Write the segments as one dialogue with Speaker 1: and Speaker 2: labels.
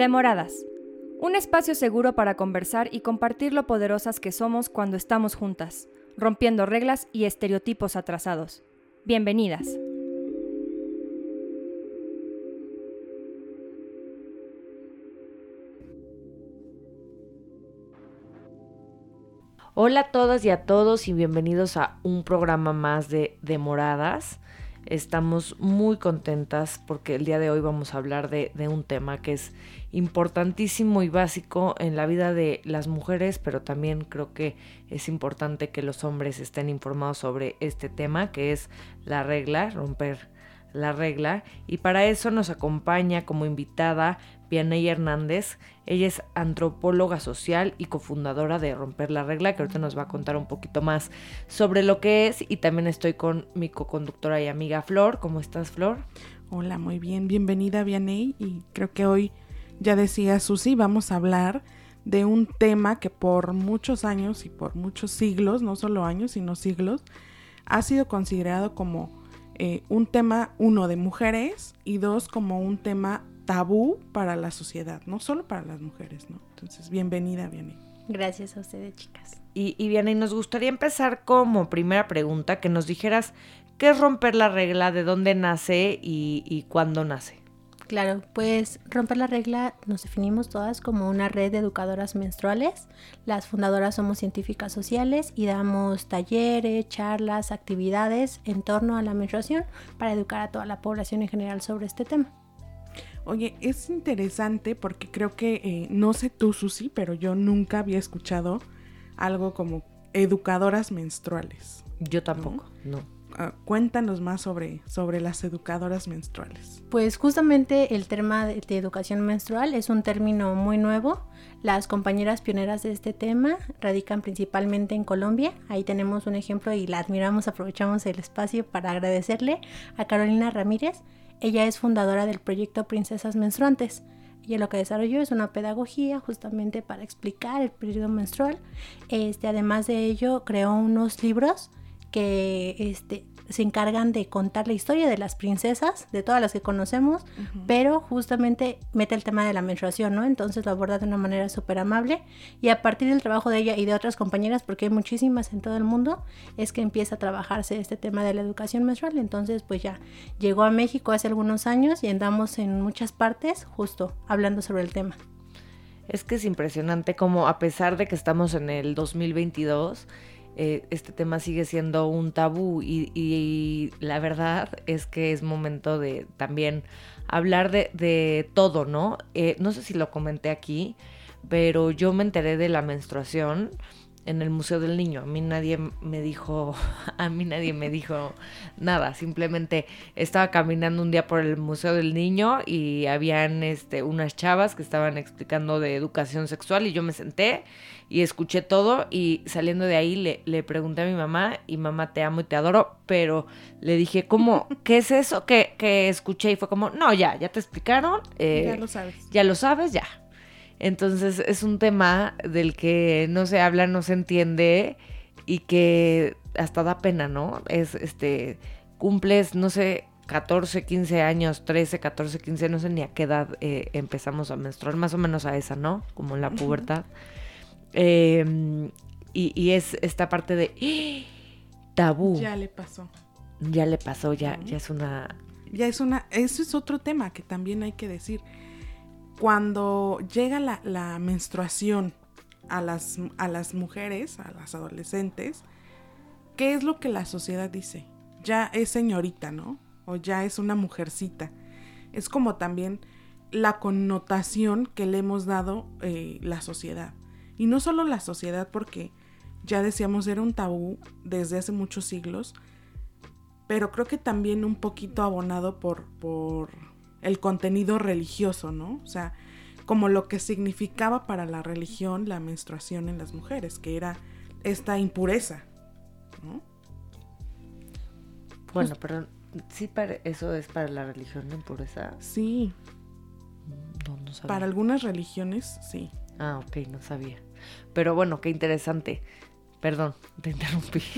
Speaker 1: Demoradas. Un espacio seguro para conversar y compartir lo poderosas que somos cuando estamos juntas, rompiendo reglas y estereotipos atrasados. Bienvenidas.
Speaker 2: Hola a todas y a todos y bienvenidos a un programa más de Demoradas. Estamos muy contentas porque el día de hoy vamos a hablar de, un tema que es importantísimo y básico en la vida de las mujeres, pero también creo que es importante que los hombres estén informados sobre este tema, que es la regla, romper la regla. Y para eso nos acompaña como invitada Vianey Hernández. Ella es antropóloga social y cofundadora de Romper la Regla, que ahorita nos va a contar un poquito más sobre lo que es. Y también estoy con mi coconductora y amiga Flor. ¿Cómo estás, Flor?
Speaker 3: Hola, muy bien. Bienvenida, Vianey. Y creo que hoy, ya decía Susi, vamos a hablar de un tema que por muchos años y por muchos siglos, no solo años, sino siglos, ha sido considerado como eh, un tema, uno, de mujeres y dos, como un tema tabú para la sociedad, no solo para las mujeres, ¿no? Entonces, bienvenida, Vianney.
Speaker 4: Gracias a ustedes, chicas.
Speaker 2: Y, y Vianney, nos gustaría empezar como primera pregunta que nos dijeras qué es romper la regla, de dónde nace y, y cuándo nace.
Speaker 4: Claro, pues romper la regla nos definimos todas como una red de educadoras menstruales. Las fundadoras somos científicas sociales y damos talleres, charlas, actividades en torno a la menstruación para educar a toda la población en general sobre este tema.
Speaker 3: Oye, es interesante porque creo que, eh, no sé tú, Susi, pero yo nunca había escuchado algo como educadoras menstruales.
Speaker 2: Yo tampoco, no. no.
Speaker 3: Uh, cuéntanos más sobre, sobre las educadoras menstruales.
Speaker 4: Pues justamente el tema de, de, educación menstrual es un término muy nuevo. Las compañeras pioneras de este tema radican principalmente en Colombia. Ahí tenemos un ejemplo y la admiramos, aprovechamos el espacio para agradecerle a Carolina Ramírez. Ella es fundadora del proyecto Princesas Menstruantes. Y lo que desarrolló es una pedagogía justamente para explicar el periodo menstrual. Este, además de ello, creó unos libros que este, se encargan de contar la historia de las princesas, de todas las que conocemos, uh -huh. pero justamente mete el tema de la menstruación, ¿no? Entonces lo aborda de una manera súper amable y a partir del trabajo de ella y de otras compañeras, porque hay muchísimas en todo el mundo, es que empieza a trabajarse este tema de la educación menstrual. Entonces, pues ya llegó a México hace algunos años y andamos en muchas partes justo hablando sobre el tema.
Speaker 2: Es que es impresionante como a pesar de que estamos en el 2022, eh, este tema sigue siendo un tabú y, la verdad es que es momento de también hablar de, de todo, ¿no? Eh, no sé si lo comenté aquí, pero yo me enteré de la menstruación en el Museo del Niño. A mí nadie me dijo, a mí nadie me dijo nada. Simplemente estaba caminando un día por el Museo del Niño y habían este, unas chavas que estaban explicando de educación sexual y yo me senté y escuché todo y saliendo de ahí le, le pregunté a mi mamá y mamá te amo y te adoro, pero le dije ¿cómo? ¿qué es eso que, que escuché? Y fue como, no, ya, ya te explicaron.
Speaker 3: Eh, ya lo sabes.
Speaker 2: Ya lo sabes, ya. Entonces es un tema del que no se habla, no se entiende y que hasta da pena, ¿no? Es este cumples, no sé, 14, 15 años, 13, 14, 15, no sé ni a qué edad eh, empezamos a menstruar, más o menos a esa, ¿no? Como en la pubertad. Eh, y, y, es esta parte de ¡Ah! tabú.
Speaker 3: Ya le pasó.
Speaker 2: Ya le pasó, ya, ya es una.
Speaker 3: Ya es una. Eso es otro tema que también hay que decir cuando llega la, menstruación a las, a las mujeres, a las adolescentes, ¿qué es lo que la sociedad dice? Ya es señorita, ¿no? O ya es una mujercita. Es como también la connotación que le hemos dado eh, la sociedad. Y no solo la sociedad, porque ya decíamos era un tabú desde hace muchos siglos, pero creo que también un poquito abonado por, por el contenido religioso, ¿no? O sea, como lo que significaba para la religión la menstruación en las mujeres, que era esta impureza, ¿no?
Speaker 2: Bueno, pero sí, para, eso es para la religión la impureza.
Speaker 3: Sí.
Speaker 2: No, no sabía.
Speaker 3: Para algunas religiones, sí.
Speaker 2: Ah, ok, no sabía. Pero bueno, qué interesante. Perdón, te interrumpí.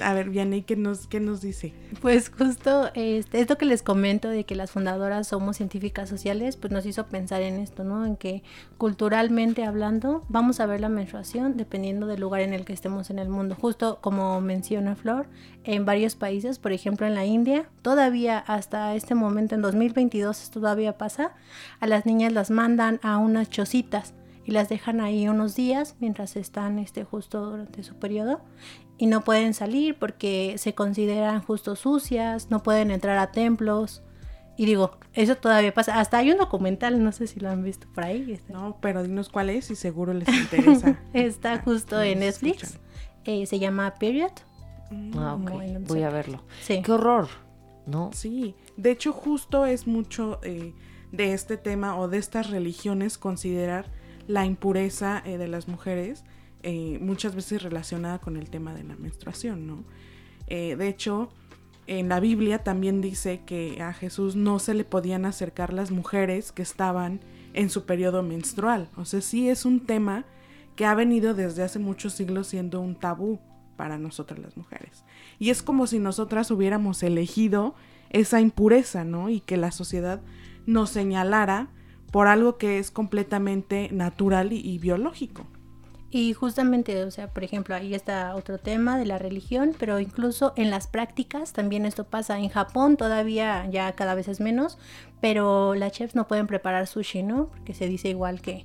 Speaker 3: A ver, Vianney, ¿qué nos, qué nos dice?
Speaker 4: Pues justo este, esto que les comento de que las fundadoras somos científicas sociales, pues nos hizo pensar en esto, ¿no? En que culturalmente hablando vamos a ver la menstruación dependiendo del lugar en el que estemos en el mundo. Justo como menciona Flor, en varios países, por ejemplo en la India, todavía hasta este momento, en 2022, todavía pasa, a las niñas las mandan a unas chocitas y las dejan ahí unos días mientras están este, justo durante su periodo y no pueden salir porque se consideran justo sucias, no pueden entrar a templos. Y digo, eso todavía pasa. Hasta hay un documental, no sé si lo han visto por ahí.
Speaker 3: Este. No, pero dinos cuál es y seguro les interesa.
Speaker 4: Está justo en Netflix. Eh, se llama Period.
Speaker 2: Mm, ah, Voy a verlo. Sí. Qué horror, ¿no?
Speaker 3: Sí. De hecho, justo es mucho eh, de este tema o de estas religiones considerar la impureza eh, de las mujeres, eh, muchas veces relacionada con el tema de la menstruación, ¿no? Eh, de hecho, en la Biblia también dice que a Jesús no se le podían acercar las mujeres que estaban en su periodo menstrual. O sea, sí es un tema que ha venido desde hace muchos siglos siendo un tabú para nosotras las mujeres. Y es como si nosotras hubiéramos elegido esa impureza, ¿no? Y que la sociedad nos señalara por algo que es completamente natural y, biológico.
Speaker 4: Y justamente, o sea, por ejemplo, ahí está otro tema de la religión, pero incluso en las prácticas también esto pasa. En Japón todavía ya cada vez es menos, pero las chefs no pueden preparar sushi, ¿no? Porque se dice igual que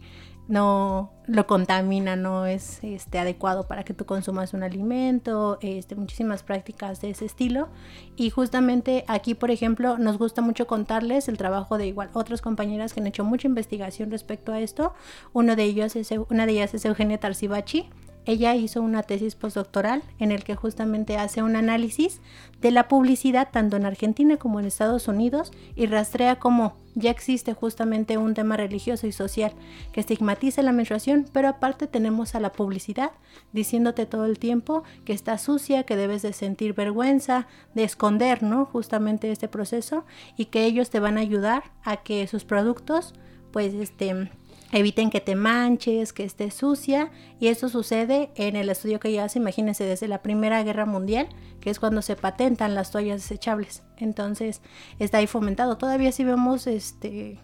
Speaker 4: no lo contamina, no es este, adecuado para que tú consumas un alimento, este, muchísimas prácticas de ese estilo. Y justamente aquí, por ejemplo, nos gusta mucho contarles el trabajo de igual otras compañeras que han hecho mucha investigación respecto a esto. Uno de ellos es, una de ellas es Eugenia Tarsibachi, ella hizo una tesis postdoctoral en el que justamente hace un análisis de la publicidad tanto en Argentina como en Estados Unidos y rastrea cómo ya existe justamente un tema religioso y social que estigmatiza la menstruación, pero aparte tenemos a la publicidad diciéndote todo el tiempo que está sucia, que debes de sentir vergüenza, de esconder, ¿no? Justamente este proceso y que ellos te van a ayudar a que sus productos pues este eviten que te manches, que estés sucia y eso sucede en el estudio que ya hace, imagínense, desde la Primera Guerra Mundial, que es cuando se patentan las toallas desechables. Entonces, está ahí fomentado. Todavía si vemos este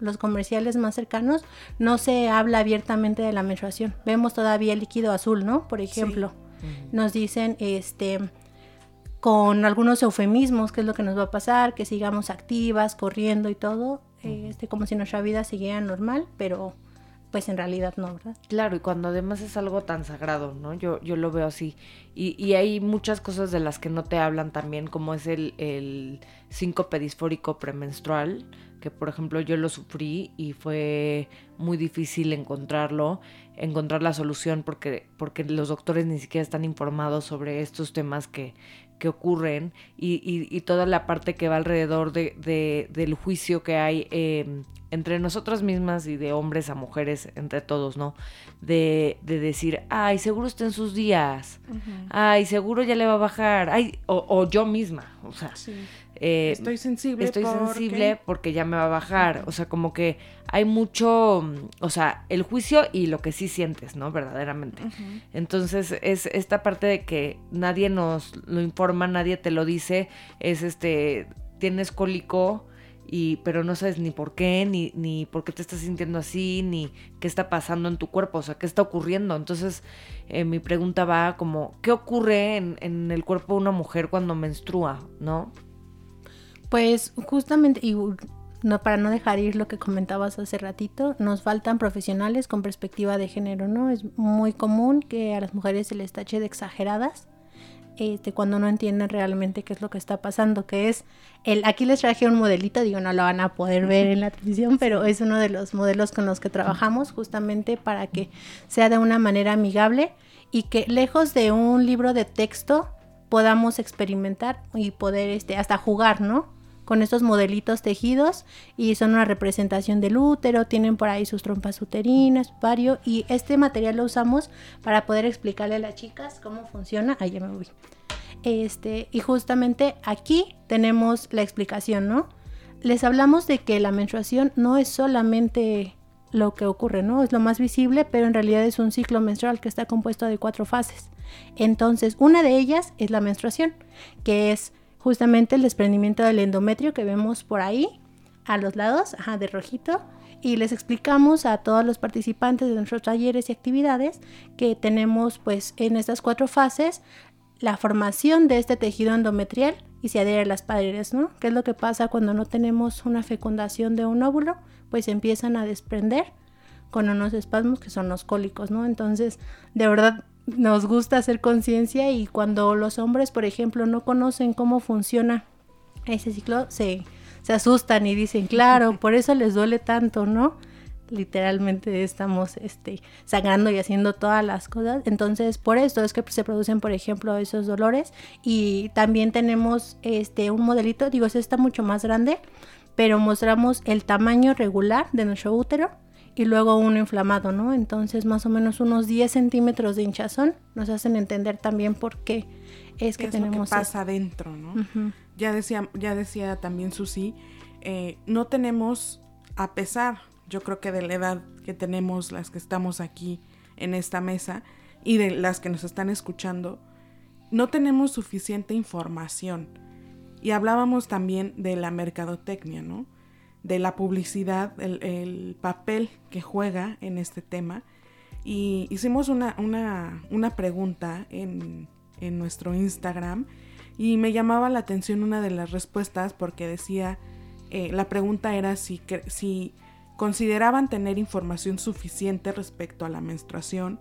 Speaker 4: los comerciales más cercanos, no se habla abiertamente de la menstruación. Vemos todavía el líquido azul, ¿no? Por ejemplo, nos dicen este con algunos eufemismos qué es lo que nos va a pasar, que sigamos activas, corriendo y todo, este, como si nuestra vida siguiera normal, pero pues en realidad no, ¿verdad?
Speaker 2: Claro, y cuando además es algo tan sagrado, ¿no? Yo, yo lo veo así. Y, y hay muchas cosas de las que no te hablan también, como es el, el síncope disfórico premenstrual, que por ejemplo yo lo sufrí y fue muy difícil encontrarlo, encontrar la solución porque, porque los doctores ni siquiera están informados sobre estos temas que, que ocurren y, y, toda la parte que va alrededor de, de del juicio que hay eh, entre nosotras mismas y de hombres a mujeres, entre todos, ¿no? De, de decir, ay, seguro está en sus días, ay, seguro ya le va a bajar, ay, o, o yo misma, o sea,
Speaker 3: eh, estoy sensible.
Speaker 2: Estoy sensible porque ya me va a bajar. O sea, como que hay mucho, o sea, el juicio y lo que sí sientes, ¿no? Verdaderamente. Entonces, es esta parte de que nadie nos lo informa, nadie te lo dice, es este, tienes cólico. Y, pero no sabes ni por qué, ni, ni por qué te estás sintiendo así, ni qué está pasando en tu cuerpo, o sea, qué está ocurriendo. Entonces, eh, mi pregunta va como, ¿qué ocurre en, en el cuerpo de una mujer cuando menstrua, no?
Speaker 4: Pues justamente, y no, para no dejar ir lo que comentabas hace ratito, nos faltan profesionales con perspectiva de género, ¿no? Es muy común que a las mujeres se les tache de exageradas. Este, cuando no entienden realmente qué es lo que está pasando, que es el, aquí les traje un modelito, digo, no lo van a poder ver en la televisión, pero es uno de los modelos con los que trabajamos justamente para que sea de una manera amigable y que lejos de un libro de texto podamos experimentar y poder este, hasta jugar, ¿no? Con estos modelitos tejidos y son una representación del útero, tienen por ahí sus trompas uterinas, vario y este material lo usamos para poder explicarle a las chicas cómo funciona. Ahí ya me voy. Este, y justamente aquí tenemos la explicación, ¿no? Les hablamos de que la menstruación no es solamente lo que ocurre, ¿no? Es lo más visible, pero en realidad es un ciclo menstrual que está compuesto de cuatro fases. Entonces, una de ellas es la menstruación, que es justamente el desprendimiento del endometrio que vemos por ahí, a los lados, ajá, de rojito, y les explicamos a todos los participantes de nuestros talleres y actividades que tenemos pues en estas cuatro fases la formación de este tejido endometrial y se adhiere a las paredes, ¿no? ¿Qué es lo que pasa cuando no tenemos una fecundación de un óvulo? Pues empiezan a desprender con unos espasmos que son los cólicos, ¿no? Entonces, de verdad nos gusta hacer conciencia y cuando los hombres, por ejemplo, no conocen cómo funciona ese ciclo, se, se asustan y dicen, claro, por eso les duele tanto, ¿no? literalmente estamos este, sangrando y haciendo todas las cosas. Entonces, por esto es que se producen, por ejemplo, esos dolores. Y también tenemos este, un modelito, digo, este está mucho más grande, pero mostramos el tamaño regular de nuestro útero y luego uno inflamado, ¿no? Entonces, más o menos unos 10 centímetros de hinchazón nos hacen entender también por qué es que tenemos.
Speaker 3: Lo que pasa adentro, ¿no? ya, decía, ya decía también Susi, eh, no tenemos, a pesar yo creo que de la edad que tenemos las que estamos aquí en esta mesa y de las que nos están escuchando, no tenemos suficiente información. Y hablábamos también de la mercadotecnia, ¿no? De la publicidad, el, papel que juega en este tema. Y hicimos una, una, pregunta en, en nuestro Instagram y me llamaba la atención una de las respuestas porque decía, eh, la pregunta era si, si consideraban tener información suficiente respecto a la menstruación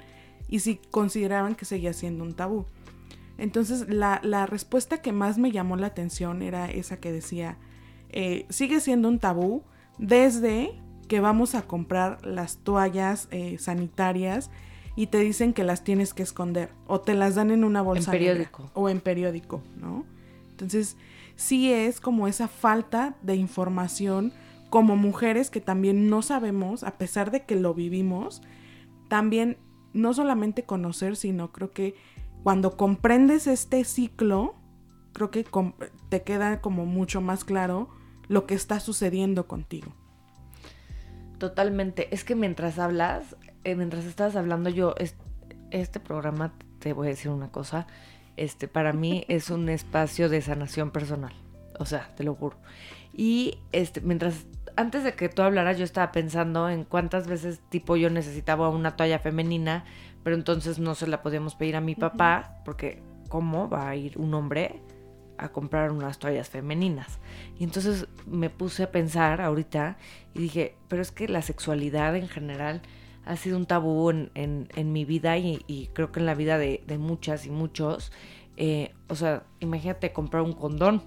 Speaker 3: y si consideraban que seguía siendo un tabú. Entonces la, respuesta que más me llamó la atención era esa que decía, eh, sigue siendo un tabú desde que vamos a comprar las toallas eh, sanitarias y te dicen que las tienes que esconder o te las dan en una bolsa
Speaker 2: en periódico
Speaker 3: o en periódico, ¿no? Entonces sí es como esa falta de información como mujeres que también no sabemos, a pesar de que lo vivimos, también no solamente conocer, sino creo que cuando comprendes este ciclo, creo que te queda como mucho más claro lo que está sucediendo contigo.
Speaker 2: Totalmente. Es que mientras hablas, eh, mientras estás hablando yo, este programa, te voy a decir una cosa, este para mí es un espacio de sanación personal. O sea, te lo juro. Y este, mientras antes de que tú hablaras, yo estaba pensando en cuántas veces, tipo, yo necesitaba una toalla femenina, pero entonces no se la podíamos pedir a mi papá, porque ¿cómo va a ir un hombre a comprar unas toallas femeninas? Y entonces me puse a pensar ahorita y dije, pero es que la sexualidad en general ha sido un tabú en, mi vida y, creo que en la vida de, muchas y muchos. Eh, o sea, imagínate comprar un condón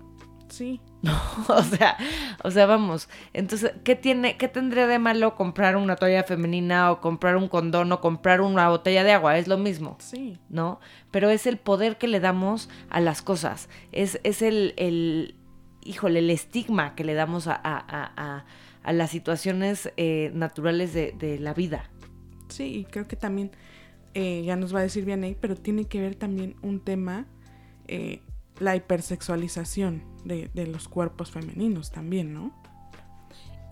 Speaker 3: Sí.
Speaker 2: No, o sea, o sea, vamos. Entonces, ¿qué tiene, qué tendría de malo comprar una toalla femenina o comprar un condón o comprar una botella de agua? Es lo mismo.
Speaker 3: Sí.
Speaker 2: ¿No? Pero es el poder que le damos a las cosas. Es, es el, el, híjole, el estigma que le damos a, a, a, las situaciones eh, naturales de, de, la vida.
Speaker 3: Sí, y creo que también, eh, ya nos va a decir bien ahí, pero tiene que ver también un tema eh, la hipersexualización de, de los cuerpos femeninos también, ¿no?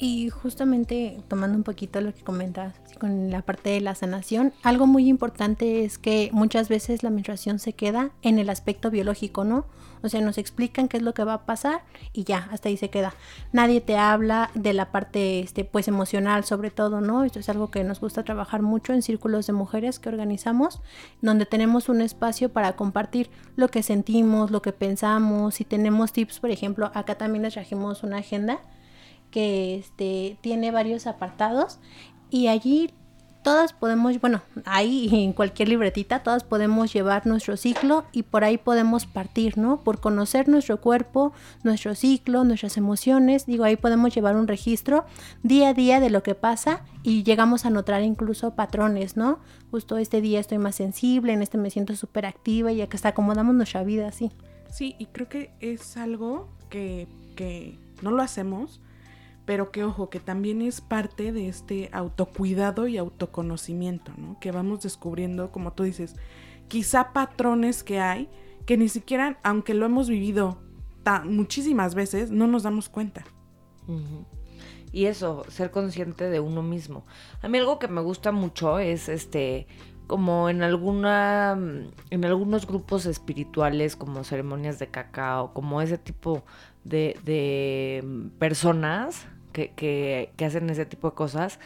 Speaker 4: Y justamente tomando un poquito lo que comentas con la parte de la sanación, algo muy importante es que muchas veces la menstruación se queda en el aspecto biológico, ¿no? O sea, nos explican qué es lo que va a pasar y ya, hasta ahí se queda. Nadie te habla de la parte este pues emocional sobre todo, ¿no? Esto es algo que nos gusta trabajar mucho en círculos de mujeres que organizamos, donde tenemos un espacio para compartir lo que sentimos, lo que pensamos, si tenemos tips, por ejemplo, acá también les trajimos una agenda que este, tiene varios apartados y allí todas podemos, bueno, ahí en cualquier libretita, todas podemos llevar nuestro ciclo y por ahí podemos partir, ¿no? Por conocer nuestro cuerpo, nuestro ciclo, nuestras emociones, digo, ahí podemos llevar un registro día a día de lo que pasa y llegamos a notar incluso patrones, ¿no? Justo este día estoy más sensible, en este me siento súper activa y que hasta acomodamos nuestra vida así.
Speaker 3: Sí, y creo que es algo que, que no lo hacemos pero que ojo, que también es parte de este autocuidado y autoconocimiento, ¿no? Que vamos descubriendo, como tú dices, quizá patrones que hay que ni siquiera, aunque lo hemos vivido muchísimas veces, no nos damos cuenta.
Speaker 2: Y eso, ser consciente de uno mismo. A mí algo que me gusta mucho es este como en alguna en algunos grupos espirituales como ceremonias de cacao, como ese tipo de, de personas que, que, que hacen ese tipo de cosas,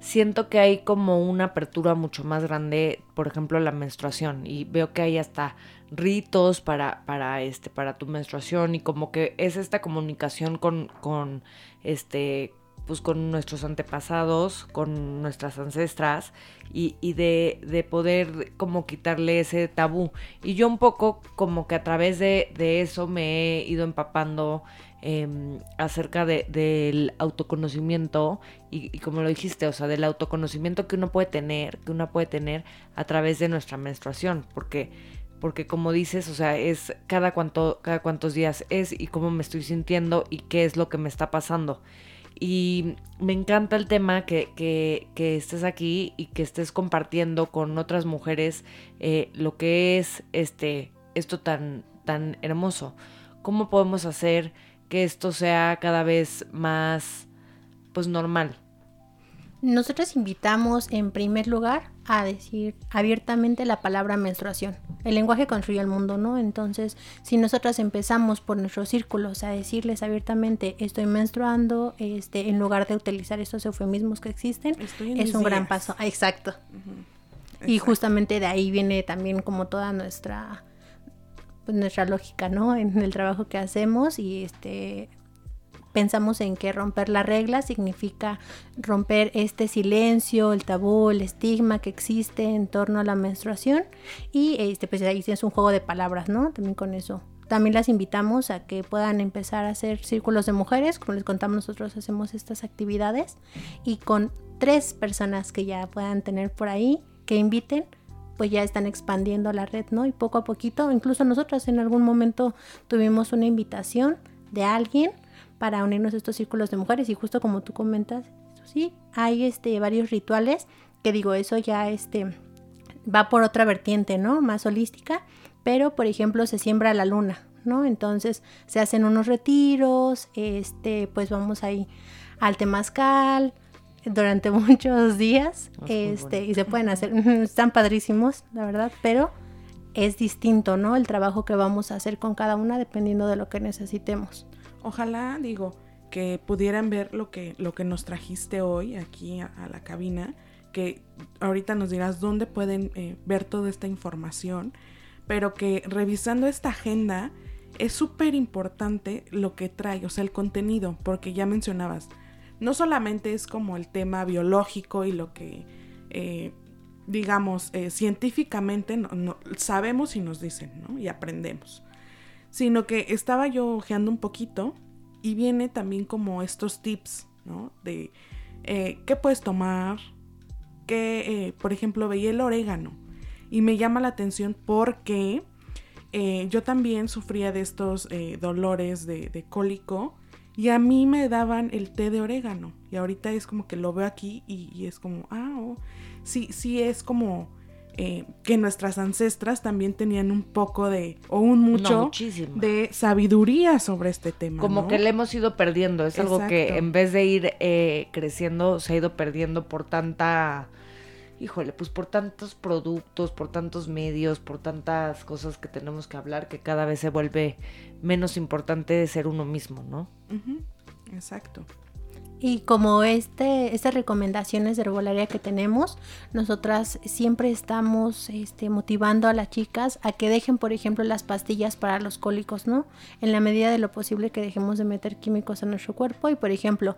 Speaker 2: siento que hay como una apertura mucho más grande, por ejemplo, la menstruación. Y veo que hay hasta ritos para, para, este, para tu menstruación. Y como que es esta comunicación con, con este pues con nuestros antepasados, con nuestras ancestras y, y de, de, poder como quitarle ese tabú. Y yo un poco como que a través de, de eso me he ido empapando eh, acerca de, del autoconocimiento y, y, como lo dijiste, o sea, del autoconocimiento que uno puede tener, que uno puede tener a través de nuestra menstruación, porque porque como dices, o sea, es cada cuánto cada cuántos días es y cómo me estoy sintiendo y qué es lo que me está pasando. Y me encanta el tema que, que, que, estés aquí y que estés compartiendo con otras mujeres eh, lo que es este, esto tan, tan hermoso. ¿Cómo podemos hacer que esto sea cada vez más pues normal?
Speaker 4: Nosotros invitamos en primer lugar a decir abiertamente la palabra menstruación. El lenguaje construye el mundo, ¿no? Entonces, si nosotros empezamos por nuestros círculos a decirles abiertamente estoy menstruando, este, en lugar de utilizar estos eufemismos que existen, es un días. gran paso. Exacto. Uh -huh. Y justamente de ahí viene también como toda nuestra pues, nuestra lógica, ¿no? En el trabajo que hacemos y este pensamos en que romper la regla significa romper este silencio, el tabú, el estigma que existe en torno a la menstruación y este pues ahí es un juego de palabras, ¿no? También con eso. También las invitamos a que puedan empezar a hacer círculos de mujeres, como les contamos nosotros hacemos estas actividades y con tres personas que ya puedan tener por ahí que inviten pues ya están expandiendo la red, ¿no? Y poco a poquito, incluso nosotras en algún momento tuvimos una invitación de alguien para unirnos a estos círculos de mujeres y justo como tú comentas, sí, hay este varios rituales que digo, eso ya este va por otra vertiente, ¿no? Más holística, pero por ejemplo se siembra la luna, ¿no? Entonces se hacen unos retiros, este, pues vamos ahí al temazcal durante muchos días, este, y se pueden hacer, están padrísimos, la verdad, pero es distinto, ¿no? El trabajo que vamos a hacer con cada una dependiendo de lo que necesitemos.
Speaker 3: Ojalá, digo, que pudieran ver lo que, lo que nos trajiste hoy aquí a, a la cabina, que ahorita nos dirás dónde pueden eh, ver toda esta información, pero que revisando esta agenda es súper importante lo que trae, o sea, el contenido, porque ya mencionabas, no solamente es como el tema biológico y lo que, eh, digamos, eh, científicamente no, sabemos y nos dicen, ¿no? Y aprendemos sino que estaba yo ojeando un poquito y viene también como estos tips, ¿no? De eh, qué puedes tomar, que, por ejemplo, veía el orégano y me llama la atención porque yo también sufría de estos dolores de, cólico y a mí me daban el té de orégano y ahorita es como que lo veo aquí y, y es como, ah, oh, sí, sí es como eh, que nuestras ancestras también tenían un poco de, o un mucho
Speaker 2: no,
Speaker 3: de sabiduría sobre este tema.
Speaker 2: Como
Speaker 3: ¿no?
Speaker 2: que le hemos ido perdiendo, es Exacto. algo que en vez de ir eh, creciendo, se ha ido perdiendo por tanta, híjole, pues por tantos productos, por tantos medios, por tantas cosas que tenemos que hablar, que cada vez se vuelve menos importante de ser uno mismo, ¿no?
Speaker 3: Uh -huh. Exacto.
Speaker 4: Y como este, estas recomendaciones de herbolaria que tenemos, nosotras siempre estamos este, motivando a las chicas a que dejen, por ejemplo, las pastillas para los cólicos, ¿no? En la medida de lo posible que dejemos de meter químicos en nuestro cuerpo. Y, por ejemplo,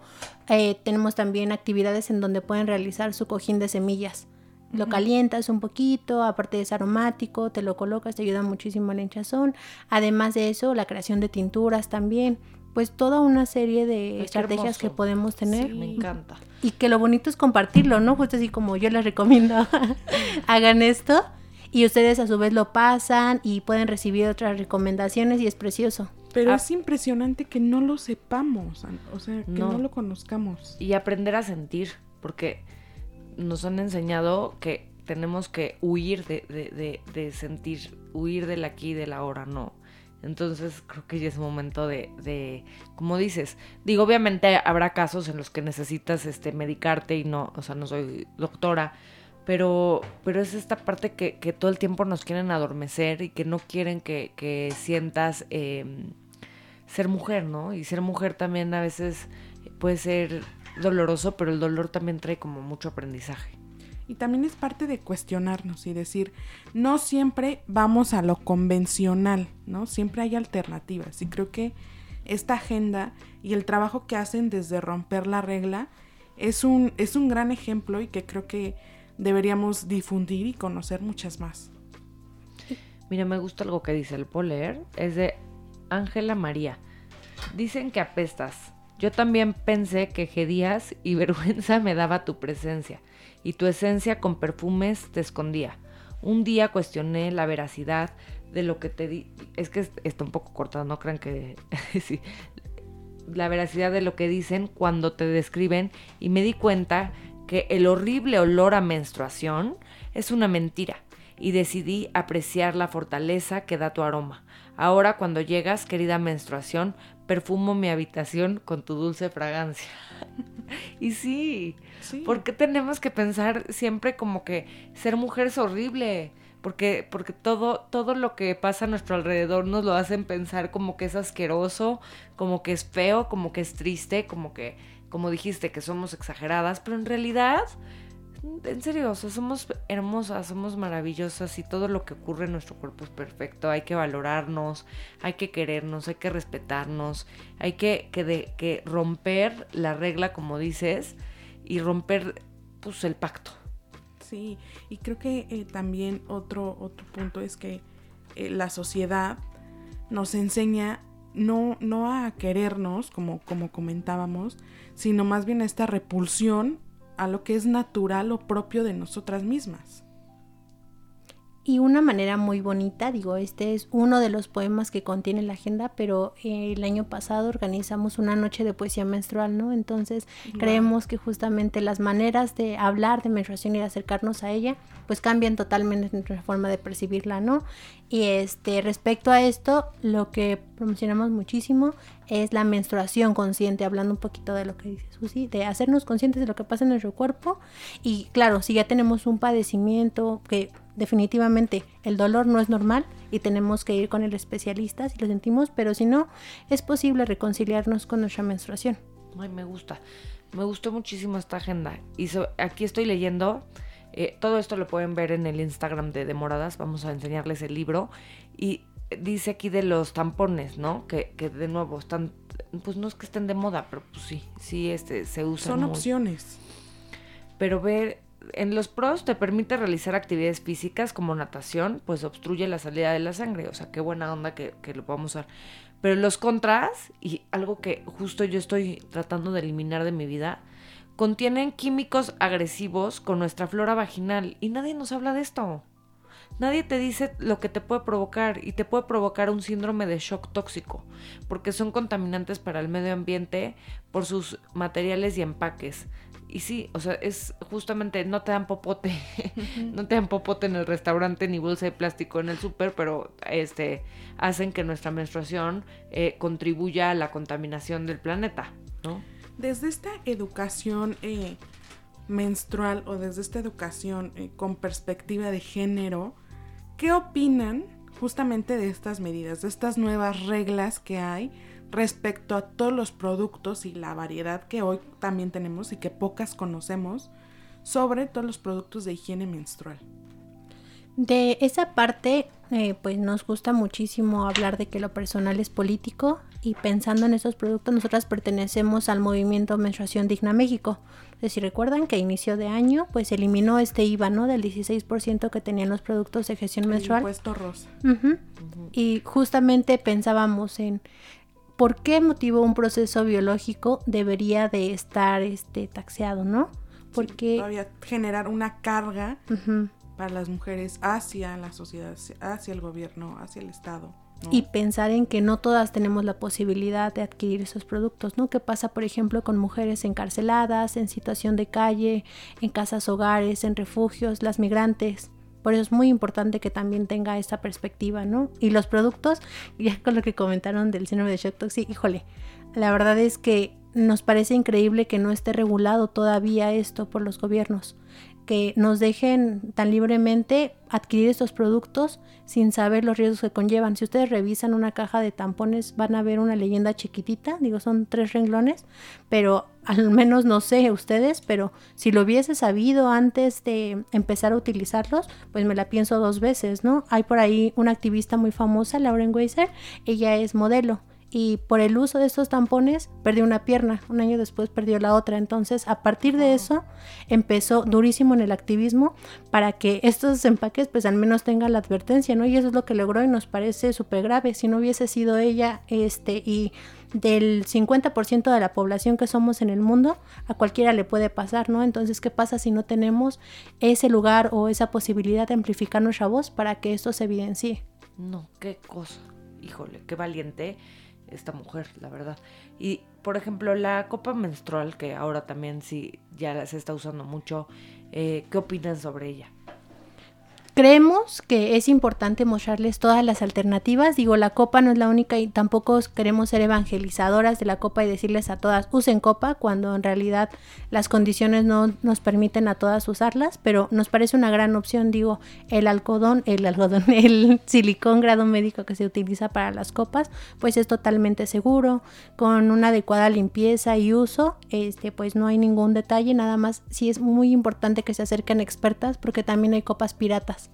Speaker 4: eh, tenemos también actividades en donde pueden realizar su cojín de semillas. Lo calientas un poquito, aparte es aromático, te lo colocas, te ayuda muchísimo al hinchazón. Además de eso, la creación de tinturas también pues toda una serie de
Speaker 2: es
Speaker 4: estrategias
Speaker 2: hermoso.
Speaker 4: que podemos tener.
Speaker 2: Sí, me encanta.
Speaker 4: Y que lo bonito es compartirlo, ¿no? Justo así como yo les recomiendo, hagan esto y ustedes a su vez lo pasan y pueden recibir otras recomendaciones y es precioso.
Speaker 3: Pero ah. es impresionante que no lo sepamos, o sea, que no. no lo conozcamos.
Speaker 2: Y aprender a sentir, porque nos han enseñado que tenemos que huir de, de, de, de sentir, huir del aquí y del ahora, no Entonces creo que ya es momento de, de, como dices, digo, obviamente habrá casos en los que necesitas este, medicarte y no, o sea, no soy doctora, pero, pero es esta parte que, que todo el tiempo nos quieren adormecer y que no quieren que, que sientas eh, ser mujer, ¿no? Y ser mujer también a veces puede ser doloroso, pero el dolor también trae como mucho aprendizaje.
Speaker 3: Y también es parte de cuestionarnos y decir, no siempre vamos a lo convencional, ¿no? Siempre hay alternativas. Y creo que esta agenda y el trabajo que hacen desde romper la regla es un, es un gran ejemplo y que creo que deberíamos difundir y conocer muchas más.
Speaker 2: Mira, me gusta algo que dice el poler, es de Ángela María. Dicen que apestas. Yo también pensé que gedías y vergüenza me daba tu presencia y tu esencia con perfumes te escondía. Un día cuestioné la veracidad de lo que te di. Es que está un poco cortado, no crean que. sí. La veracidad de lo que dicen cuando te describen y me di cuenta que el horrible olor a menstruación es una mentira y decidí apreciar la fortaleza que da tu aroma. Ahora cuando llegas, querida menstruación, perfumo mi habitación con tu dulce fragancia. y sí, sí, porque tenemos que pensar siempre como que ser mujer es horrible? Porque, porque todo, todo lo que pasa a nuestro alrededor nos lo hacen pensar como que es asqueroso, como que es feo, como que es triste, como que, como dijiste, que somos exageradas, pero en realidad en serio, somos hermosas, somos maravillosas y todo lo que ocurre en nuestro cuerpo es perfecto. Hay que valorarnos, hay que querernos, hay que respetarnos, hay que, que, romper la regla, como dices, y romper pues, el pacto.
Speaker 3: Sí, y creo que eh, también otro, otro punto es que eh, la sociedad nos enseña no, no a querernos, como, como comentábamos, sino más bien a esta repulsión a lo que es natural o propio de nosotras mismas.
Speaker 4: Y una manera muy bonita, digo, este es uno de los poemas que contiene la agenda, pero eh, el año pasado organizamos una noche de poesía menstrual, ¿no? Entonces creemos que justamente las maneras de hablar de menstruación y de acercarnos a ella, pues cambian totalmente nuestra forma de percibirla, ¿no? Y este, respecto a esto, lo que promocionamos muchísimo es la menstruación consciente, hablando un poquito de lo que dice Susi, de hacernos conscientes de lo que pasa en nuestro cuerpo. Y claro, si ya tenemos un padecimiento que definitivamente el dolor no es normal y tenemos que ir con el especialista si lo sentimos, pero si no, es posible reconciliarnos con nuestra menstruación.
Speaker 2: Ay, me gusta. Me gustó muchísimo esta agenda. Y aquí estoy leyendo eh, todo esto lo pueden ver en el Instagram de Demoradas, vamos a enseñarles el libro. Y dice aquí de los tampones, ¿no? Que, que de nuevo están, pues no es que estén de moda, pero pues sí, sí este, se usan.
Speaker 3: Son opciones.
Speaker 2: Pero ver, en los pros te permite realizar actividades físicas como natación, pues obstruye la salida de la sangre, o sea, qué buena onda que, lo podamos usar. Pero los contras, y algo que justo yo estoy tratando de eliminar de mi vida, contienen químicos agresivos con nuestra flora vaginal y nadie nos habla de esto. Nadie te dice lo que te puede provocar y te puede provocar un síndrome de shock tóxico, porque son contaminantes para el medio ambiente por sus materiales y empaques. Y sí, o sea, es justamente, no te dan popote, no te dan popote en el restaurante ni bolsa de plástico en el súper, pero este, hacen que nuestra menstruación eh, contribuya a la contaminación del planeta, ¿no?
Speaker 3: desde esta educación eh, menstrual o desde esta educación eh, con perspectiva de género, ¿qué opinan justamente de estas medidas, de estas nuevas reglas que hay respecto a todos los productos y la variedad que hoy también tenemos y que pocas conocemos sobre todos los productos de higiene menstrual?
Speaker 4: De esa parte, eh, pues nos gusta muchísimo hablar de que lo personal es político y pensando en esos productos, nosotras pertenecemos al movimiento Menstruación Digna México. Entonces, si recuerdan que a inicio de año, pues eliminó este IVA, ¿no? Del 16% que tenían los productos de gestión menstrual.
Speaker 3: Impuesto rosa.
Speaker 4: Y justamente pensábamos en por qué motivo un proceso biológico debería de estar este taxeado, ¿no?
Speaker 3: Porque todavía generar una carga para las mujeres hacia la sociedad, hacia el gobierno, hacia el Estado.
Speaker 4: Y pensar en que no todas tenemos la posibilidad de adquirir esos productos, ¿no? ¿Qué pasa, por ejemplo, con mujeres encarceladas, en situación de calle, en casas hogares, en refugios, las migrantes? Por eso es muy importante que también tenga esta perspectiva, ¿no? Y los productos, ya con lo que comentaron del síndrome de shock tóxico, híjole, la verdad es que nos parece increíble que no esté regulado todavía esto por los gobiernos que nos dejen tan libremente adquirir estos productos sin saber los riesgos que conllevan. Si ustedes revisan una caja de tampones van a ver una leyenda chiquitita, digo son tres renglones, pero al menos no sé ustedes, pero si lo hubiese sabido antes de empezar a utilizarlos, pues me la pienso dos veces, ¿no? Hay por ahí una activista muy famosa, Lauren Weiser, ella es modelo y por el uso de estos tampones perdió una pierna, un año después perdió la otra. Entonces, a partir de eso, empezó durísimo en el activismo para que estos empaques pues al menos tengan la advertencia, ¿no? Y eso es lo que logró y nos parece súper grave. Si no hubiese sido ella, este, y del 50% de la población que somos en el mundo, a cualquiera le puede pasar, ¿no? Entonces, ¿qué pasa si no tenemos ese lugar o esa posibilidad de amplificar nuestra voz para que esto se evidencie?
Speaker 2: No, qué cosa. Híjole, qué valiente esta mujer, la verdad. Y, por ejemplo, la copa menstrual, que ahora también sí ya se está usando mucho, eh, ¿qué opinan sobre ella?
Speaker 4: Creemos que es importante mostrarles todas las alternativas. Digo, la copa no es la única y tampoco queremos ser evangelizadoras de la copa y decirles a todas usen copa cuando en realidad las condiciones no nos permiten a todas usarlas, pero nos parece una gran opción. Digo, el algodón, el algodón, el silicón grado médico que se utiliza para las copas, pues es totalmente seguro. Con una adecuada limpieza y uso, este, pues no hay ningún detalle. Nada más sí es muy importante que se acerquen expertas porque también hay copas piratas.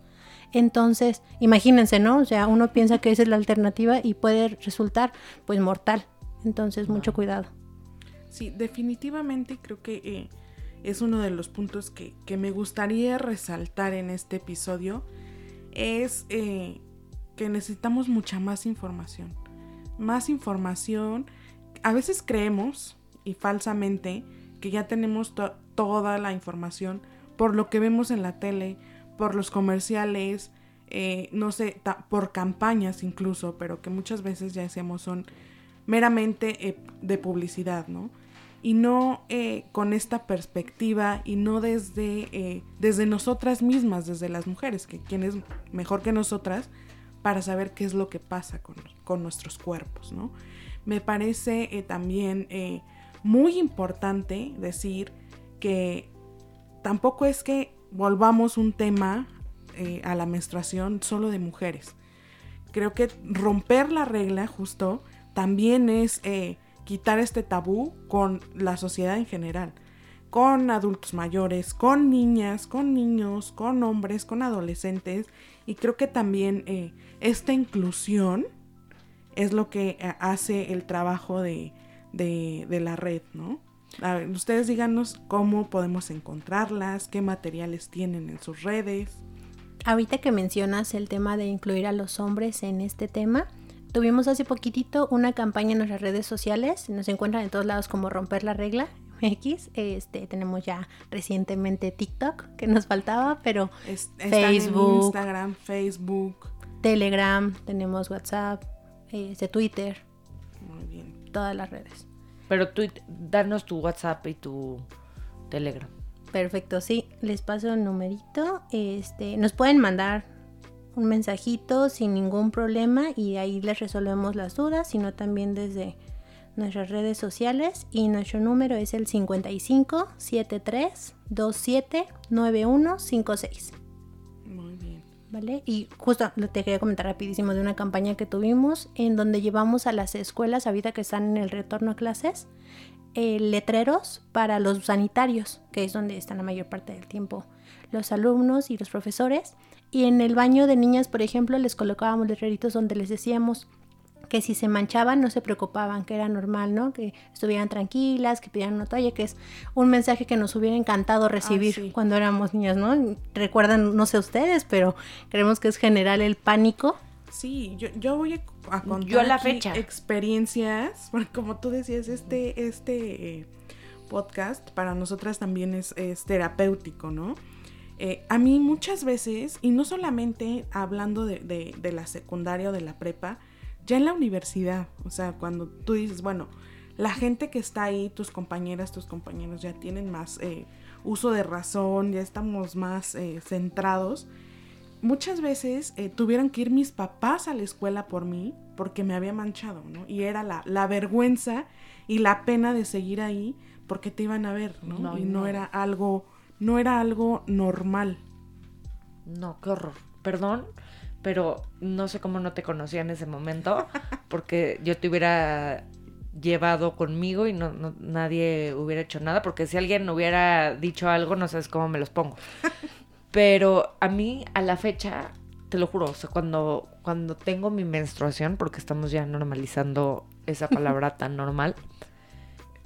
Speaker 4: Entonces, imagínense, ¿no? O sea, uno piensa que esa es la alternativa y puede resultar pues mortal. Entonces, mucho cuidado.
Speaker 3: Sí, definitivamente creo que eh, es uno de los puntos que, me gustaría resaltar en este episodio. Es eh, que necesitamos mucha más información. Más información. A veces creemos, y falsamente, que ya tenemos toda la información por lo que vemos en la tele, por los comerciales, eh, no sé, por campañas incluso, pero que muchas veces ya decíamos son meramente eh, de publicidad, ¿no? Y no eh, con esta perspectiva y no desde, desde nosotras mismas, desde las mujeres, que quién es mejor que nosotras para saber qué es lo que pasa con, con nuestros cuerpos, ¿no? Me parece también muy importante decir que tampoco es que volvamos un tema eh, a la menstruación solo de mujeres. Creo que romper la regla justo también es eh, quitar este tabú con la sociedad en general, con adultos mayores, con niñas, con niños, con hombres, con adolescentes. Y creo que también eh, esta inclusión es lo que hace el trabajo de, de la red, ¿no? Ustedes díganos cómo podemos encontrarlas, qué materiales tienen en sus redes.
Speaker 4: Ahorita que mencionas el tema de incluir a los hombres en este tema, tuvimos hace poquitito una campaña en nuestras redes sociales, nos encuentran en todos lados como romper la regla. X, este, tenemos ya recientemente TikTok que nos faltaba, pero
Speaker 3: Facebook, Instagram, Facebook,
Speaker 4: Telegram, tenemos WhatsApp, este, Twitter, Muy bien. todas las redes.
Speaker 2: Pero tú, danos tu WhatsApp y tu Telegram.
Speaker 4: Perfecto, sí, les paso el numerito. Este, nos pueden mandar un mensajito sin ningún problema y ahí les resolvemos las dudas, sino también desde nuestras redes sociales y nuestro número es el 55 73 27 9156. Y justo te quería comentar rapidísimo de una campaña que tuvimos en donde llevamos a las escuelas, ahorita que están en el retorno a clases, eh, letreros para los sanitarios, que es donde están la mayor parte del tiempo los alumnos y los profesores. Y en el baño de niñas, por ejemplo, les colocábamos letreritos donde les decíamos que si se manchaban no se preocupaban, que era normal, ¿no? Que estuvieran tranquilas, que pidieran una toalla, que es un mensaje que nos hubiera encantado recibir cuando éramos niñas, ¿no? Recuerdan, no sé ustedes, pero creemos que es general el pánico.
Speaker 3: Sí, yo, yo voy a, contar yo la fecha. experiencias, porque como tú decías, este, este eh, podcast para nosotras también es, terapéutico, ¿no? Eh, a mí muchas veces, y no solamente hablando de, de, de la secundaria o de la prepa, ya en la universidad, o sea, cuando tú dices, bueno, la gente que está ahí, tus compañeras, tus compañeros ya tienen más eh, uso de razón, ya estamos más eh, centrados. muchas veces eh, tuvieron que ir mis papás a la escuela por mí porque me había manchado, ¿no? Y era la, la vergüenza y la pena de seguir ahí porque te iban a ver, ¿no?
Speaker 2: No,
Speaker 3: y
Speaker 2: no.
Speaker 3: no era algo, no era algo normal.
Speaker 2: No, qué horror. Perdón, pero no sé cómo no te conocía en ese momento, porque yo te hubiera llevado conmigo y no, no- nadie hubiera hecho nada, porque si alguien hubiera dicho algo, no sabes cómo me los pongo. Pero a mí, a la fecha, te lo juro, o sea, cuando, cuando tengo mi menstruación, porque estamos ya normalizando esa palabra tan normal,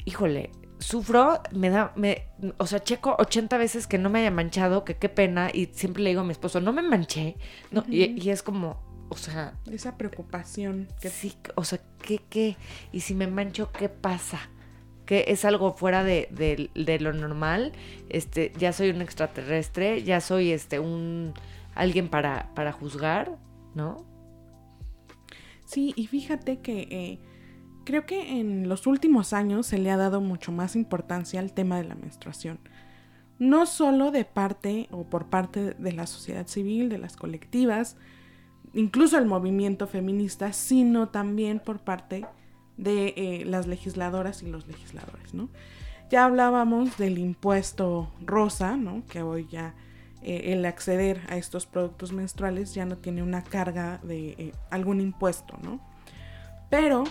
Speaker 2: híjole, sufro, me da, me, o sea, checo 80 veces que no me haya manchado, que qué pena, y siempre le digo a mi esposo, no me manché, no, y, y es como, o sea,
Speaker 3: Esa preocupación que
Speaker 2: sí, o sea, ¿qué, qué? Y si me mancho, ¿qué pasa? Que es algo fuera de, de- de lo normal, este, ya soy un extraterrestre, ya soy, este, un, alguien para, para juzgar, ¿no?
Speaker 3: Sí, y fíjate que eh, creo que en los últimos años se le ha dado mucho más importancia al tema de la menstruación. No solo de parte o por parte de la sociedad civil, de las colectivas, incluso el movimiento feminista, sino también por parte de eh, las legisladoras y los legisladores, ¿no? Ya hablábamos del impuesto rosa, ¿no? Que hoy ya eh, el acceder a estos productos menstruales ya no tiene una carga de eh, algún impuesto, ¿no? Pero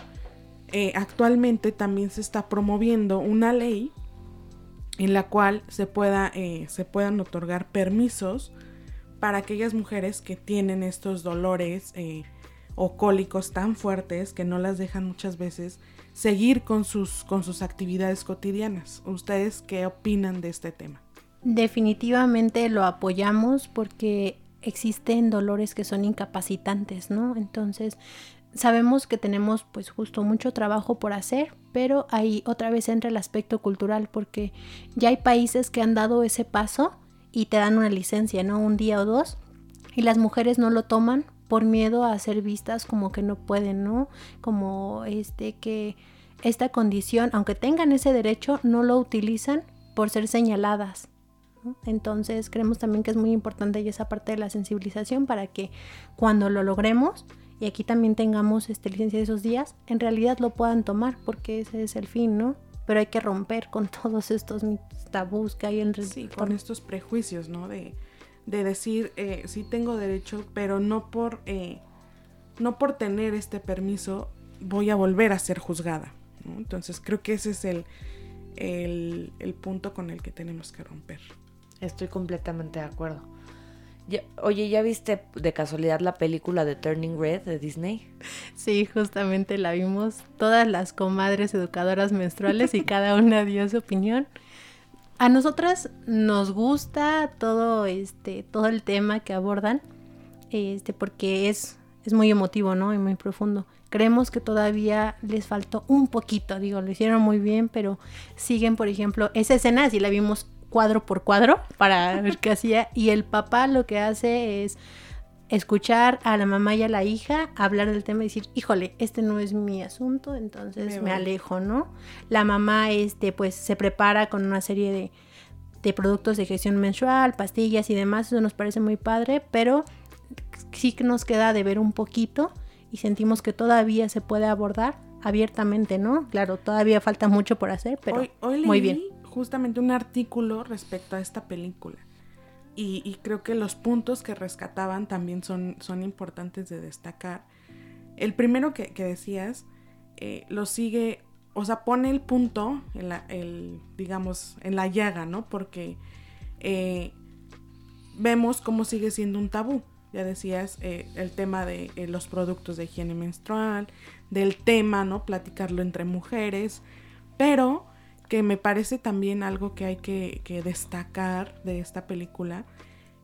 Speaker 3: eh, actualmente también se está promoviendo una ley en la cual se, pueda, eh, se puedan otorgar permisos para aquellas mujeres que tienen estos dolores eh, o cólicos tan fuertes que no las dejan muchas veces seguir con sus, con sus actividades cotidianas. ¿Ustedes qué opinan de este tema?
Speaker 4: Definitivamente lo apoyamos porque existen dolores que son incapacitantes, ¿no? Entonces, sabemos que tenemos pues justo mucho trabajo por hacer, pero ahí otra vez entra el aspecto cultural porque ya hay países que han dado ese paso y te dan una licencia, ¿no? Un día o dos y las mujeres no lo toman por miedo a ser vistas como que no pueden, ¿no? Como este que esta condición, aunque tengan ese derecho, no lo utilizan por ser señaladas. Entonces creemos también que es muy importante esa parte de la sensibilización para que cuando lo logremos y aquí también tengamos este, licencia de esos días, en realidad lo puedan tomar porque ese es el fin, ¿no? Pero hay que romper con todos estos tabús que hay en
Speaker 3: Sí, con estos prejuicios, ¿no? De, de decir, eh, sí tengo derecho, pero no por, eh, no por tener este permiso voy a volver a ser juzgada. ¿no? Entonces creo que ese es el, el, el punto con el que tenemos que romper.
Speaker 2: Estoy completamente de acuerdo. Oye, ¿ya viste de casualidad la película de Turning Red de Disney?
Speaker 4: Sí, justamente la vimos todas las comadres educadoras menstruales y cada una dio su opinión. A nosotras nos gusta todo este todo el tema que abordan, este porque es es muy emotivo, ¿no? Y muy profundo. Creemos que todavía les faltó un poquito, digo, lo hicieron muy bien, pero siguen, por ejemplo, esa escena así la vimos cuadro por cuadro para ver qué hacía y el papá lo que hace es escuchar a la mamá y a la hija hablar del tema y decir, híjole, este no es mi asunto, entonces
Speaker 3: Me
Speaker 4: alejo, ¿no? La mamá, este, pues se prepara con una serie de, de productos de gestión menstrual, pastillas y demás, eso nos parece muy padre, pero sí que nos queda de ver un poquito y sentimos que todavía se puede abordar abiertamente, ¿no? Claro, todavía falta mucho por hacer, pero
Speaker 3: hoy, hoy leí
Speaker 4: muy bien.
Speaker 3: Justamente un artículo respecto a esta película. Y, creo que los puntos que rescataban también son, son importantes de destacar. El primero que, decías eh, lo sigue, o sea, pone el punto, en la, digamos, en la llaga, ¿no? Porque eh, vemos cómo sigue siendo un tabú. Ya decías eh, el tema de los productos de higiene menstrual, del tema, ¿no? Platicarlo entre mujeres, pero que me parece también algo que hay que, destacar de esta película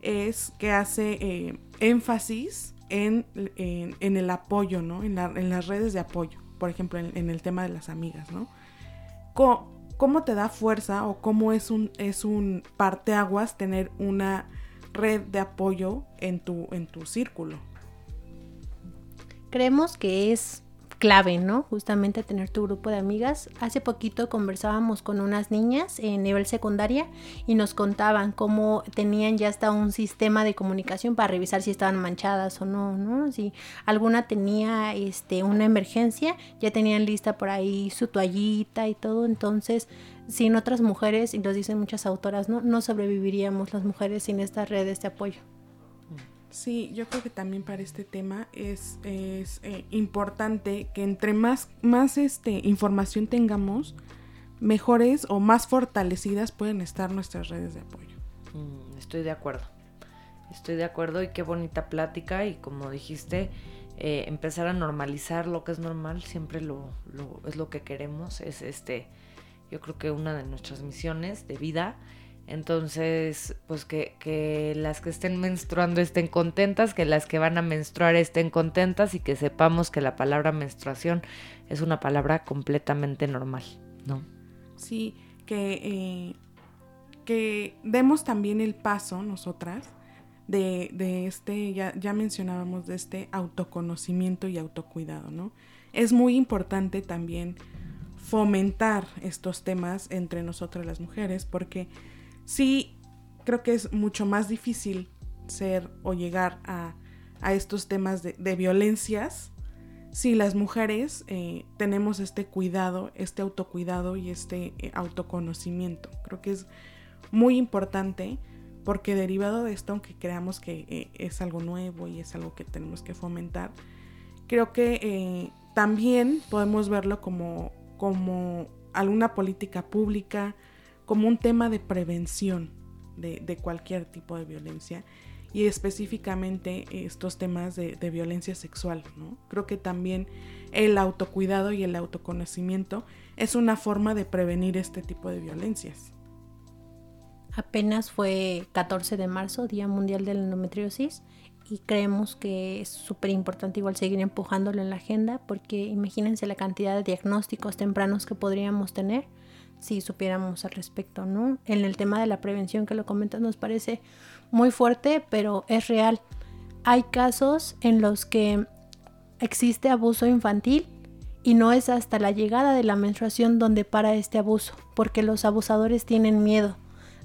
Speaker 3: es que hace eh, énfasis en, en- el apoyo, ¿no? En, la- en las redes de apoyo, por ejemplo, en, el tema de las amigas, ¿no? ¿Cómo te da fuerza o cómo es un, es un parteaguas tener una red de apoyo en tu, en tu círculo?
Speaker 4: Creemos que es clave, ¿no? Justamente tener tu grupo de amigas. Hace poquito conversábamos con unas niñas en nivel secundaria y nos contaban cómo tenían ya hasta un sistema de comunicación para revisar si estaban manchadas o no, ¿no? Si alguna tenía este una emergencia, ya tenían lista por ahí su toallita y todo, entonces sin otras mujeres, y lo dicen muchas autoras, ¿no? No sobreviviríamos las mujeres sin estas redes de apoyo.
Speaker 3: Sí, yo creo que también para este tema es, es eh, importante que entre más, más este, información tengamos, mejores o más fortalecidas pueden estar nuestras redes de apoyo.
Speaker 2: Mm, estoy de acuerdo. Estoy de acuerdo y qué bonita plática y como dijiste, eh, empezar a normalizar lo que es normal, siempre lo, lo, es lo que queremos, es este, yo creo que una de nuestras misiones de vida entonces, pues que, las que estén menstruando estén contentas, que las que van a menstruar estén contentas y que sepamos que la palabra menstruación es una palabra completamente normal, ¿no?
Speaker 3: Sí, que, eh, que demos también el paso nosotras de, de este, ya, ya mencionábamos de este autoconocimiento y autocuidado, ¿no? Es muy importante también fomentar estos temas entre nosotras las mujeres porque sí creo que es mucho más difícil ser o llegar a, estos temas de, violencias si las mujeres eh, tenemos este cuidado, este autocuidado y este eh, autoconocimiento. Creo que es muy importante porque derivado de esto, aunque creamos que eh, es algo nuevo y es algo que tenemos que fomentar, creo que también podemos verlo como, como alguna política pública, como un tema de prevención de, cualquier tipo de violencia y específicamente estos temas de, violencia sexual. ¿no? Creo que también el autocuidado y el autoconocimiento es una forma de prevenir este tipo de violencias.
Speaker 4: Apenas fue 14 de marzo, Día Mundial de la Endometriosis, y creemos que es súper importante igual seguir empujándolo en la agenda porque imagínense la cantidad de diagnósticos tempranos que podríamos tener si supiéramos al respecto, ¿no? En el tema de la prevención que lo comentas nos parece muy fuerte, pero es real. Hay casos en los que existe abuso infantil y no es hasta la llegada de la menstruación donde para este abuso, porque los abusadores tienen miedo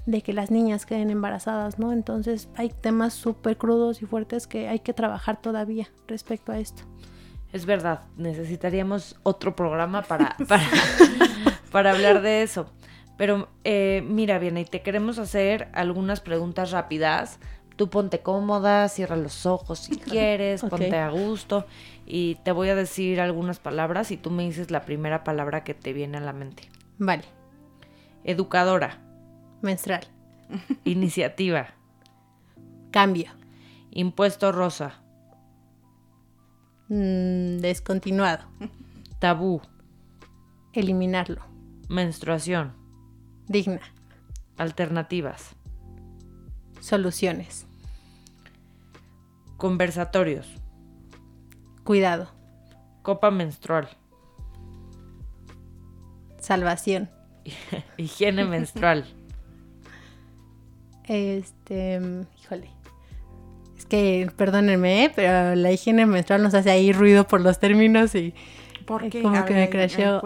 Speaker 4: de que las niñas queden embarazadas, ¿no? Entonces hay temas súper crudos y fuertes que hay que trabajar todavía respecto a esto.
Speaker 2: Es verdad, necesitaríamos otro programa para, para, para hablar de eso. Pero eh, mira, bien, y te queremos hacer algunas preguntas rápidas. Tú ponte cómoda, cierra los ojos si quieres, ponte a gusto y te voy a decir algunas palabras y tú me dices la primera palabra que te viene a la mente.
Speaker 4: Vale.
Speaker 2: Educadora.
Speaker 4: Menstrual.
Speaker 2: Iniciativa.
Speaker 4: Cambio.
Speaker 2: Impuesto rosa.
Speaker 4: Mm, descontinuado.
Speaker 2: Tabú.
Speaker 4: Eliminarlo.
Speaker 2: Menstruación.
Speaker 4: Digna.
Speaker 2: Alternativas.
Speaker 4: Soluciones.
Speaker 2: Conversatorios.
Speaker 4: Cuidado.
Speaker 2: Copa menstrual.
Speaker 4: Salvación.
Speaker 2: Higiene menstrual.
Speaker 4: Este, híjole. Es que, perdónenme, ¿eh? pero la higiene menstrual nos hace ahí ruido por los términos y
Speaker 3: ¿Por qué?
Speaker 4: Como que me crasheó.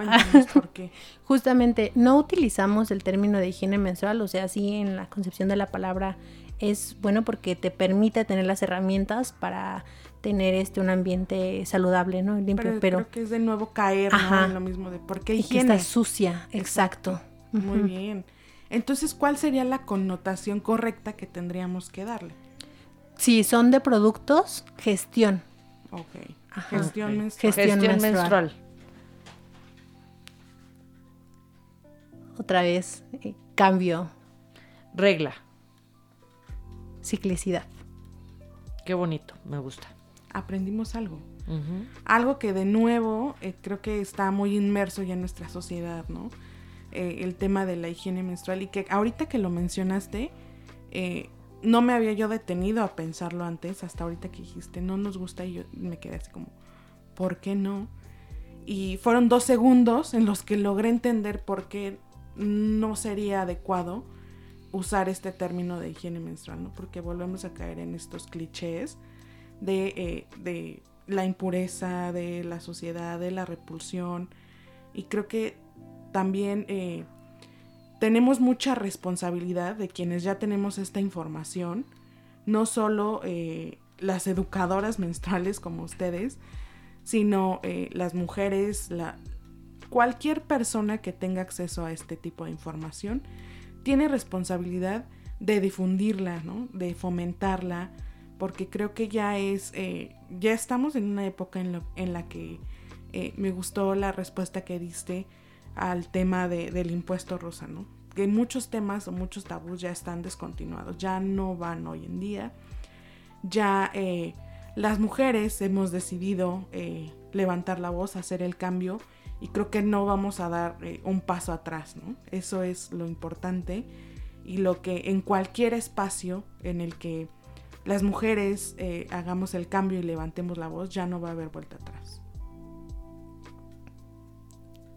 Speaker 3: por qué.
Speaker 4: Justamente, no utilizamos el término de higiene menstrual, o sea, sí en la concepción de la palabra es bueno porque te permite tener las herramientas para tener este un ambiente saludable, ¿no? Limpio, pero,
Speaker 3: creo que es de nuevo caer en lo mismo de por qué higiene.
Speaker 4: Y está sucia, exacto.
Speaker 3: Muy bien. Entonces, ¿cuál sería la connotación correcta que tendríamos que darle?
Speaker 4: Si son de productos, gestión.
Speaker 3: Ok. Gestión,
Speaker 2: Menstrual. Gestión, menstrual.
Speaker 4: Otra vez, eh, cambio.
Speaker 2: Regla.
Speaker 4: Ciclicidad.
Speaker 2: Qué bonito, me gusta.
Speaker 3: Aprendimos algo. Algo que de nuevo eh, creo que está muy inmerso ya en nuestra sociedad, ¿no? Eh, el tema de la higiene menstrual y que ahorita que lo mencionaste, no me había yo detenido a pensarlo antes, hasta ahorita que dijiste, no nos gusta y yo me quedé así como, ¿por qué no? Y fueron dos segundos en los que logré entender por qué no sería adecuado usar este término de higiene menstrual, ¿no? Porque volvemos a caer en estos clichés de, eh, de la impureza, de la sociedad, de la repulsión. Y creo que también eh, tenemos mucha responsabilidad de quienes ya tenemos esta información, no solo eh, las educadoras menstruales como ustedes, sino eh, las mujeres, cualquier persona que tenga acceso a este tipo de información tiene responsabilidad de difundirla, ¿no? de fomentarla, porque creo que ya es, eh, ya estamos en una época en, en la que me gustó la respuesta que diste al tema de, del impuesto rosa, ¿no? Que muchos temas o muchos tabús ya están descontinuados, ya no van hoy en día. Ya eh, las mujeres hemos decidido levantar la voz, hacer el cambio y creo que no vamos a dar un paso atrás, ¿no? Eso es lo importante y lo que en cualquier espacio en el que las mujeres eh, hagamos el cambio y levantemos la voz, ya no va a haber vuelta atrás.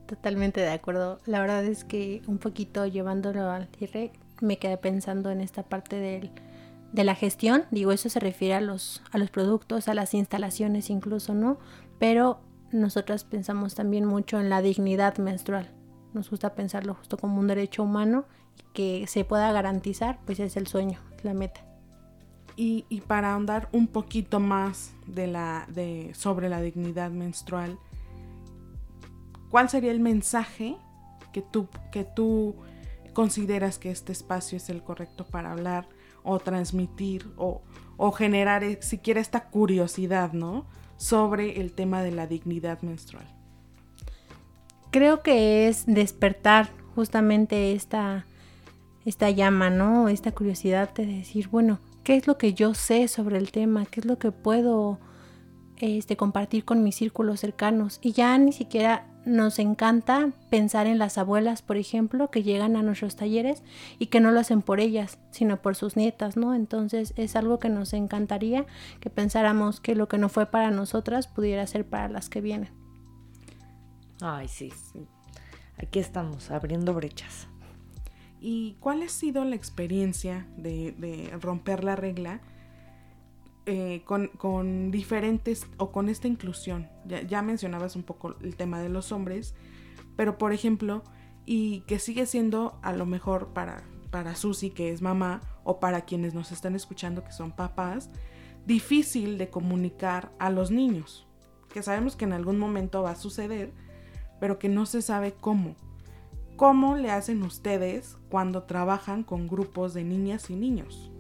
Speaker 4: Totalmente de acuerdo. La verdad es que un poquito llevándolo al cierre, me quedé pensando en esta parte del, de la gestión. Digo, eso se refiere a los, a los productos, a las instalaciones incluso, ¿no? Pero nosotras pensamos también mucho en la dignidad menstrual. Nos gusta pensarlo justo como un derecho humano y que se pueda garantizar, pues es el sueño, es la meta.
Speaker 3: Y, para ahondar un poquito más de la, de, sobre la dignidad menstrual, ¿cuál sería el mensaje que tú, que tú consideras que este espacio es el correcto para hablar o transmitir o, o generar eh, siquiera esta curiosidad, ¿no? Sobre el tema de la dignidad menstrual.
Speaker 4: Creo que es despertar justamente esta, esta llama, ¿no? Esta curiosidad de decir, bueno, qué es lo que yo sé sobre el tema, qué es lo que puedo este, compartir con mis círculos cercanos. Y ya ni siquiera nos encanta pensar en las abuelas, por ejemplo, que llegan a nuestros talleres y que no lo hacen por ellas, sino por sus nietas, ¿no? Entonces es algo que nos encantaría que pensáramos que lo que no fue para nosotras pudiera ser para las que vienen.
Speaker 2: Ay, sí, sí. Aquí estamos, abriendo brechas.
Speaker 3: ¿Y cuál ha sido la experiencia de, romper la regla eh, con, diferentes o con esta inclusión? Ya, mencionabas un poco el tema de los hombres, pero por ejemplo, y que sigue siendo a lo mejor para, para Susi, que es mamá, o para quienes nos están escuchando, que son papás, difícil de comunicar a los niños, que sabemos que en algún momento va a suceder, pero que no se sabe cómo. ¿Cómo le hacen ustedes cuando trabajan con grupos de niñas y niños?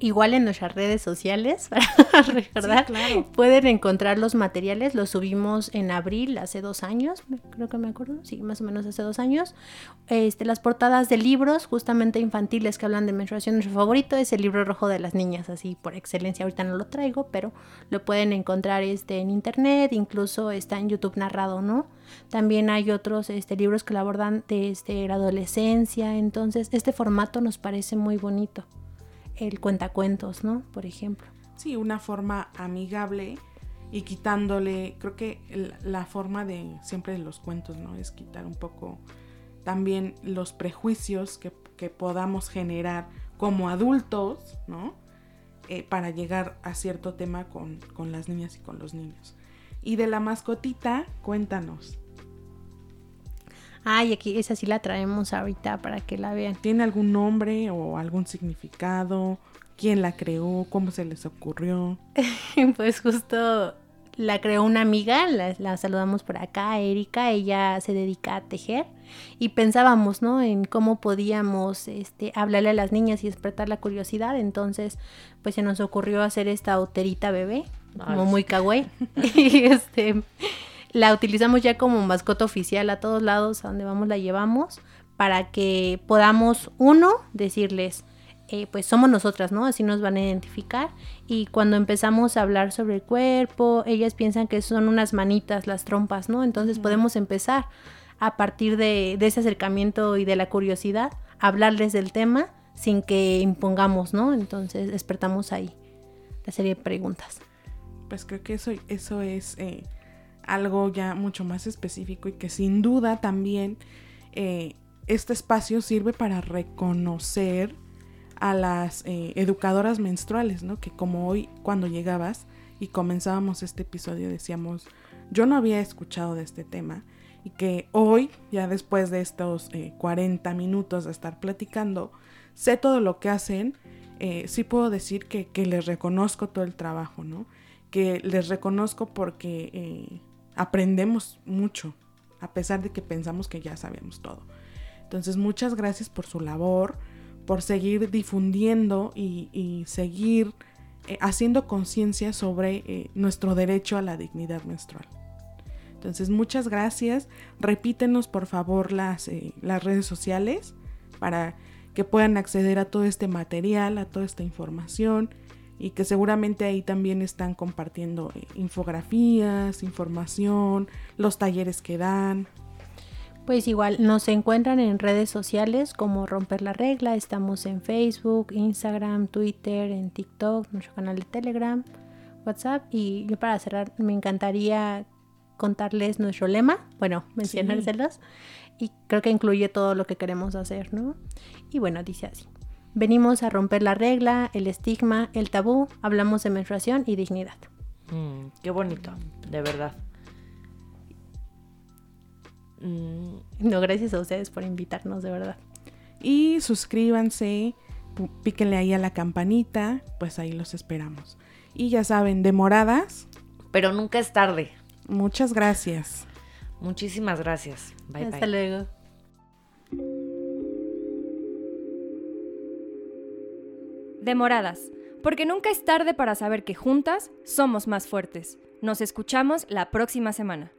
Speaker 4: Igual en nuestras redes sociales, para recordar, pueden encontrar los materiales, los subimos en abril, hace dos años, creo que me acuerdo, sí, más o menos hace dos años, este, las portadas de libros justamente infantiles que hablan de menstruación, nuestro favorito es el libro rojo de las niñas, así por excelencia, ahorita no lo traigo, pero lo pueden encontrar este, en internet, incluso está en YouTube narrado, ¿no? También hay otros este, libros que lo abordan desde la adolescencia, entonces este formato nos parece muy bonito el cuentacuentos, ¿no? Por ejemplo.
Speaker 3: Sí, una forma amigable y quitándole, creo que la forma de siempre de los cuentos, ¿no? Es quitar un poco también los prejuicios que, podamos generar como adultos, ¿no? Eh, para llegar a cierto tema con, con las niñas y con los niños. Y de la mascotita, cuéntanos.
Speaker 4: Ay, aquí esa sí la traemos ahorita para que la vean.
Speaker 3: ¿Tiene algún nombre o algún significado? ¿Quién la creó? ¿Cómo se les ocurrió?
Speaker 4: pues justo la creó una amiga, la, saludamos por acá, Erika, ella se dedica a tejer y pensábamos, ¿no? En cómo podíamos este, hablarle a las niñas y despertar la curiosidad, entonces pues se nos ocurrió hacer esta oterita bebé, como muy kawaii, y este la utilizamos ya como mascota oficial a todos lados, a donde vamos la llevamos, para que podamos, uno, decirles, eh, pues somos nosotras, ¿no? Así nos van a identificar. Y cuando empezamos a hablar sobre el cuerpo, ellas piensan que son unas manitas, las trompas, ¿no? Entonces podemos empezar a partir de, de, ese acercamiento y de la curiosidad, hablarles del tema sin que impongamos, ¿no? Entonces despertamos ahí la serie de preguntas.
Speaker 3: Pues creo que eso, eso es... Eh algo ya mucho más específico y que sin duda también eh, este espacio sirve para reconocer a las eh, educadoras menstruales, ¿no? Que como hoy cuando llegabas y comenzábamos este episodio decíamos, yo no había escuchado de este tema y que hoy, ya después de estos 40 eh, minutos de estar platicando, sé todo lo que hacen, eh, sí puedo decir que, les reconozco todo el trabajo, ¿no? Que les reconozco porque aprendemos mucho, a pesar de que pensamos que ya sabemos todo. Entonces, muchas gracias por su labor, por seguir difundiendo y, seguir haciendo conciencia sobre nuestro derecho a la dignidad menstrual. Entonces, muchas gracias. Repítenos, por favor, las, eh, las redes sociales para que puedan acceder a todo este material, a toda esta información y que seguramente ahí también están compartiendo eh, infografías, información, los talleres que dan.
Speaker 4: Pues igual nos encuentran en redes sociales como Romper la Regla, estamos en Facebook, Instagram, Twitter, en TikTok, nuestro canal de Telegram, WhatsApp y yo para cerrar me encantaría contarles nuestro lema, bueno, mencionárselos, y creo que incluye todo lo que queremos hacer, ¿no? Y bueno, dice así. Venimos a romper la regla, el estigma, el tabú, hablamos de menstruación y dignidad.
Speaker 2: Mm, qué bonito, de verdad.
Speaker 4: Mm. No, gracias a ustedes por invitarnos, de verdad.
Speaker 3: Y suscríbanse, píquenle ahí a la campanita, pues ahí los esperamos. Y ya saben, demoradas.
Speaker 2: Pero nunca es tarde.
Speaker 3: Muchas gracias.
Speaker 2: Muchísimas gracias.
Speaker 4: Bye Hasta luego.
Speaker 1: Demoradas, porque nunca es tarde para saber que juntas somos más fuertes. Nos escuchamos la próxima semana.